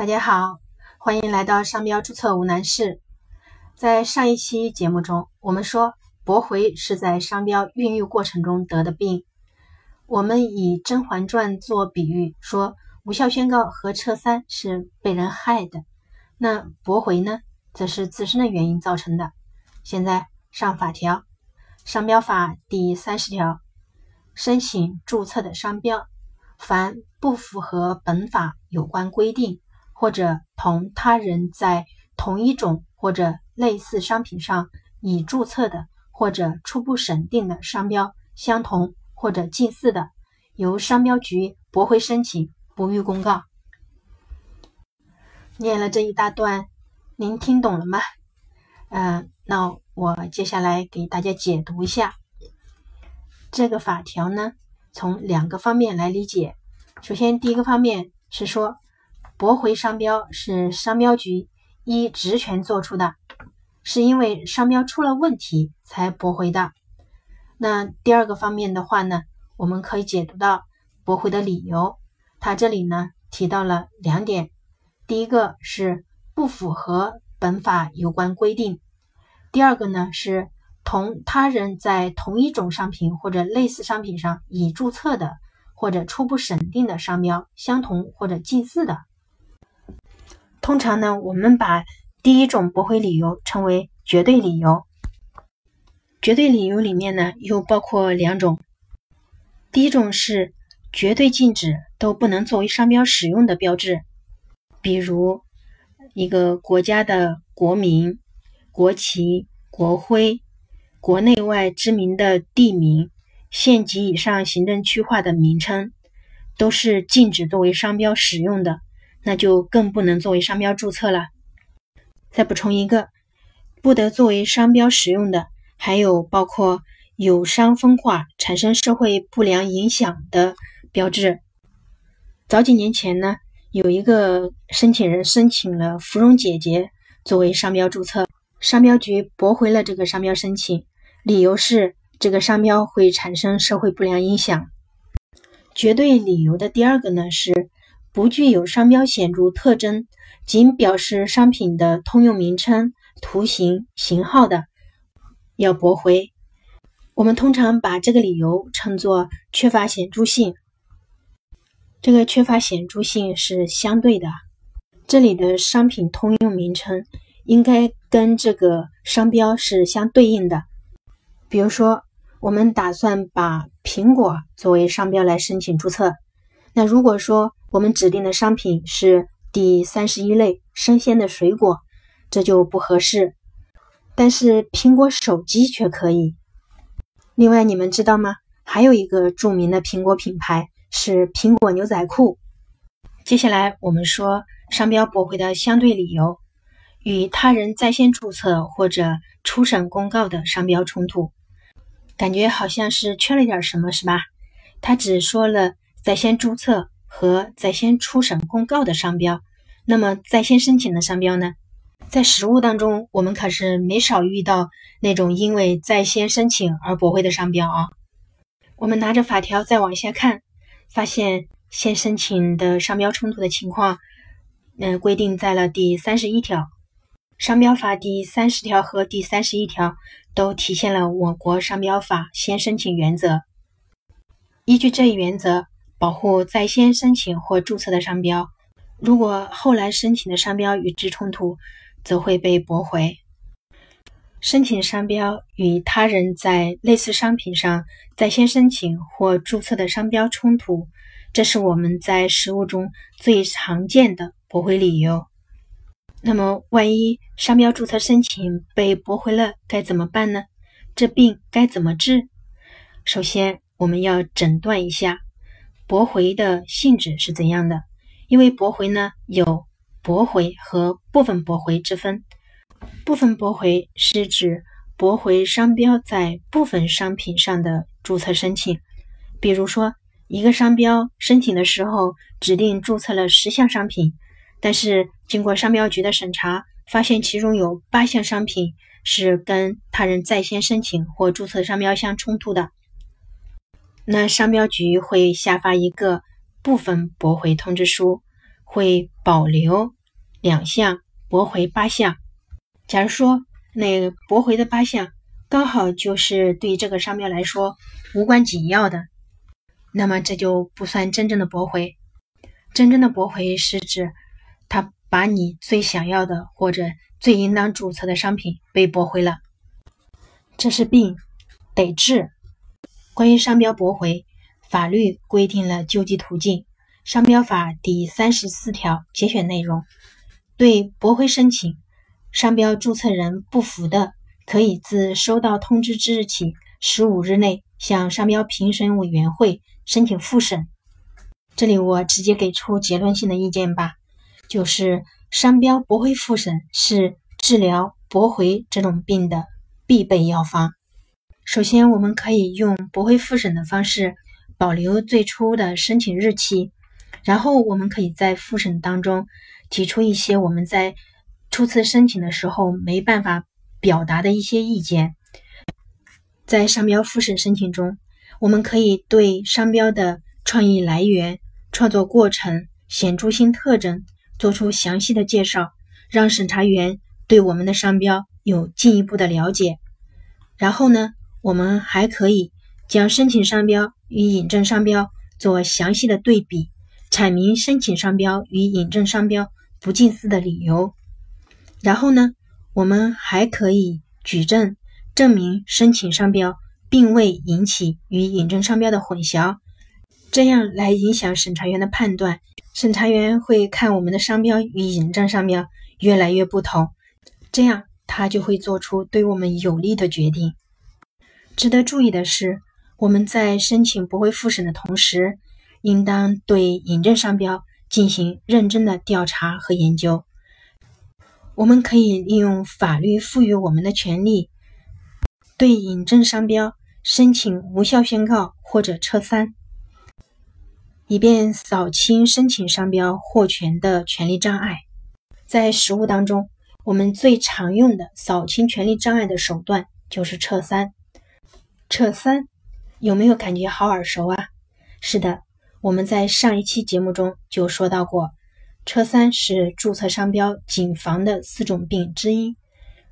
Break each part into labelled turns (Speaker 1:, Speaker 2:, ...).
Speaker 1: 大家好，欢迎来到商标注册无难事。在上一期节目中，我们说驳回是在商标孕育过程中得的病。我们以《甄嬛传》做比喻，说无效宣告和撤三是被人害的，那驳回呢，则是自身的原因造成的。现在上法条，《商标法》第三十条，申请注册的商标，凡不符合本法有关规定。或者同他人在同一种或者类似商品上已注册的或者初步审定的商标相同或者近似的，由商标局驳回申请，不予公告。念了这一大段，您听懂了吗？嗯，那我接下来给大家解读一下这个法条呢，从两个方面来理解。首先，第一个方面是说。驳回商标是商标局依职权做出的，是因为商标出了问题才驳回的。那第二个方面的话呢，我们可以解读到驳回的理由。它这里呢提到了两点：第一个是不符合本法有关规定；第二个呢是同他人在同一种商品或者类似商品上已注册的或者初步审定的商标相同或者近似的。通常呢，我们把第一种驳回理由称为绝对理由。绝对理由里面呢，又包括两种。第一种是绝对禁止都不能作为商标使用的标志，比如一个国家的国名、国旗、国徽、国内外知名的地名、县级以上行政区划的名称，都是禁止作为商标使用的。那就更不能作为商标注册了。再补充一个，不得作为商标使用的，还有包括有伤风化、产生社会不良影响的标志。早几年前呢，有一个申请人申请了“芙蓉姐姐”作为商标注册，商标局驳回了这个商标申请，理由是这个商标会产生社会不良影响。绝对理由的第二个呢是。不具有商标显著特征，仅表示商品的通用名称、图形、型号的，要驳回。我们通常把这个理由称作缺乏显著性。这个缺乏显著性是相对的，这里的商品通用名称应该跟这个商标是相对应的。比如说，我们打算把苹果作为商标来申请注册，那如果说，我们指定的商品是第三十一类生鲜的水果，这就不合适。但是苹果手机却可以。另外，你们知道吗？还有一个著名的苹果品牌是苹果牛仔裤。接下来我们说商标驳回的相对理由，与他人在先注册或者初审公告的商标冲突，感觉好像是缺了点什么，是吧？他只说了在先注册。和在先初审公告的商标，那么在先申请的商标呢？在实务当中，我们可是没少遇到那种因为在先申请而驳回的商标啊。我们拿着法条再往下看，发现先申请的商标冲突的情况，嗯，规定在了第三十一条。商标法第三十条和第三十一条都体现了我国商标法先申请原则。依据这一原则。保护在先申请或注册的商标，如果后来申请的商标与之冲突，则会被驳回。申请商标与他人在类似商品上在先申请或注册的商标冲突，这是我们在实务中最常见的驳回理由。那么，万一商标注册申请被驳回了，该怎么办呢？这病该怎么治？首先，我们要诊断一下。驳回的性质是怎样的？因为驳回呢有驳回和部分驳回之分。部分驳回是指驳回商标在部分商品上的注册申请。比如说，一个商标申请的时候指定注册了十项商品，但是经过商标局的审查，发现其中有八项商品是跟他人在先申请或注册商标相冲突的。那商标局会下发一个部分驳回通知书，会保留两项，驳回八项。假如说那驳回的八项刚好就是对这个商标来说无关紧要的，那么这就不算真正的驳回。真正的驳回是指他把你最想要的或者最应当注册的商品被驳回了，这是病，得治。关于商标驳回，法律规定了救济途径。商标法第三十四条节选内容：对驳回申请，商标注册人不服的，可以自收到通知之日起十五日内向商标评审委员会申请复审。这里我直接给出结论性的意见吧，就是商标驳回复审是治疗驳回这种病的必备药方。首先，我们可以用驳回复审的方式保留最初的申请日期。然后我们可以在复审当中提出一些我们在初次申请的时候没办法表达的一些意见。在商标复审申请中，我们可以对商标的创意来源、创作过程、显著性特征做出详细的介绍，让审查员对我们的商标有进一步的了解。然后呢，我们还可以将申请商标与引证商标做详细的对比。阐明申请商标与引证商标不近似的理由，然后呢，我们还可以举证证明申请商标并未引起与引证商标的混淆，这样来影响审查员的判断。审查员会看我们的商标与引证商标越来越不同，这样他就会做出对我们有利的决定。值得注意的是，我们在申请驳回复审的同时。应当对引证商标进行认真的调查和研究。我们可以利用法律赋予我们的权利，对引证商标申请无效宣告或者撤三，以便扫清申请商标获权的权利障碍。在实务当中，我们最常用的扫清权利障碍的手段就是撤三。撤三有没有感觉好耳熟啊？是的。我们在上一期节目中就说到过，车三是注册商标谨防的四种病之一。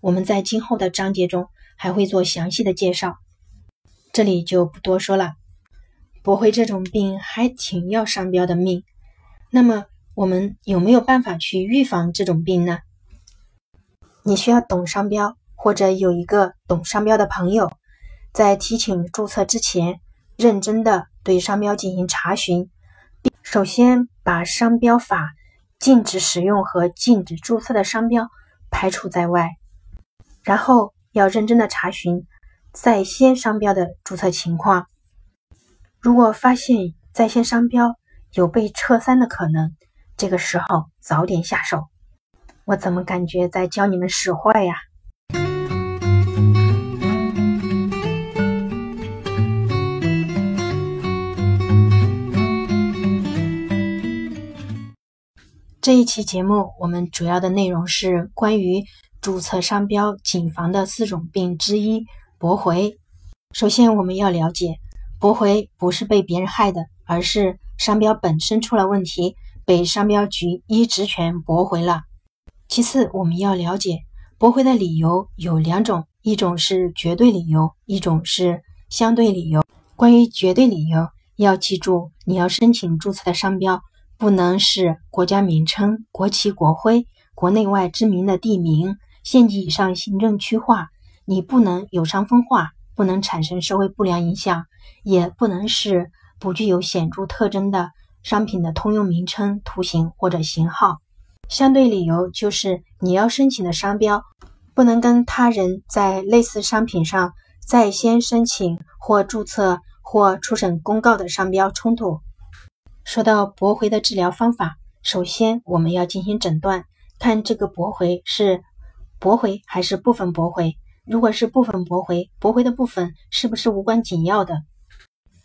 Speaker 1: 我们在今后的章节中还会做详细的介绍，这里就不多说了。驳回这种病还挺要商标的命。那么我们有没有办法去预防这种病呢？你需要懂商标，或者有一个懂商标的朋友，在提请注册之前，认真的。对商标进行查询，首先把商标法禁止使用和禁止注册的商标排除在外，然后要认真的查询在先商标的注册情况。如果发现在先商标有被撤三的可能，这个时候早点下手。我怎么感觉在教你们使坏呀？这一期节目，我们主要的内容是关于注册商标谨防的四种病之一——驳回。首先，我们要了解，驳回不是被别人害的，而是商标本身出了问题，被商标局依职权驳回了。其次，我们要了解，驳回的理由有两种，一种是绝对理由，一种是相对理由。关于绝对理由，要记住，你要申请注册的商标。不能是国家名称、国旗、国徽、国内外知名的地名、县级以上行政区划。你不能有伤风化，不能产生社会不良影响，也不能是不具有显著特征的商品的通用名称、图形或者型号。相对理由就是你要申请的商标不能跟他人在类似商品上在先申请或注册或初审公告的商标冲突。说到驳回的治疗方法，首先我们要进行诊断，看这个驳回是驳回还是部分驳回。如果是部分驳回，驳回的部分是不是无关紧要的？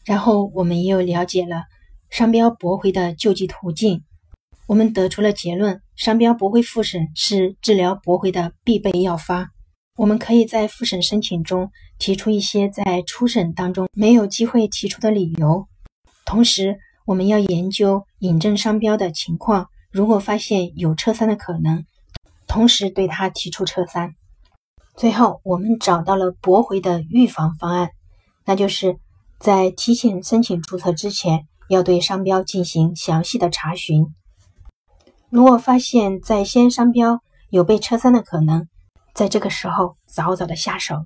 Speaker 1: 然后我们又了解了商标驳回的救济途径，我们得出了结论：商标驳回复审是治疗驳回的必备药方。我们可以在复审申请中提出一些在初审当中没有机会提出的理由，同时。我们要研究引证商标的情况，如果发现有撤三的可能，同时对他提出撤三。最后，我们找到了驳回的预防方案，那就是在提前申请注册之前，要对商标进行详细的查询。如果发现在先商标有被撤三的可能，在这个时候早早的下手。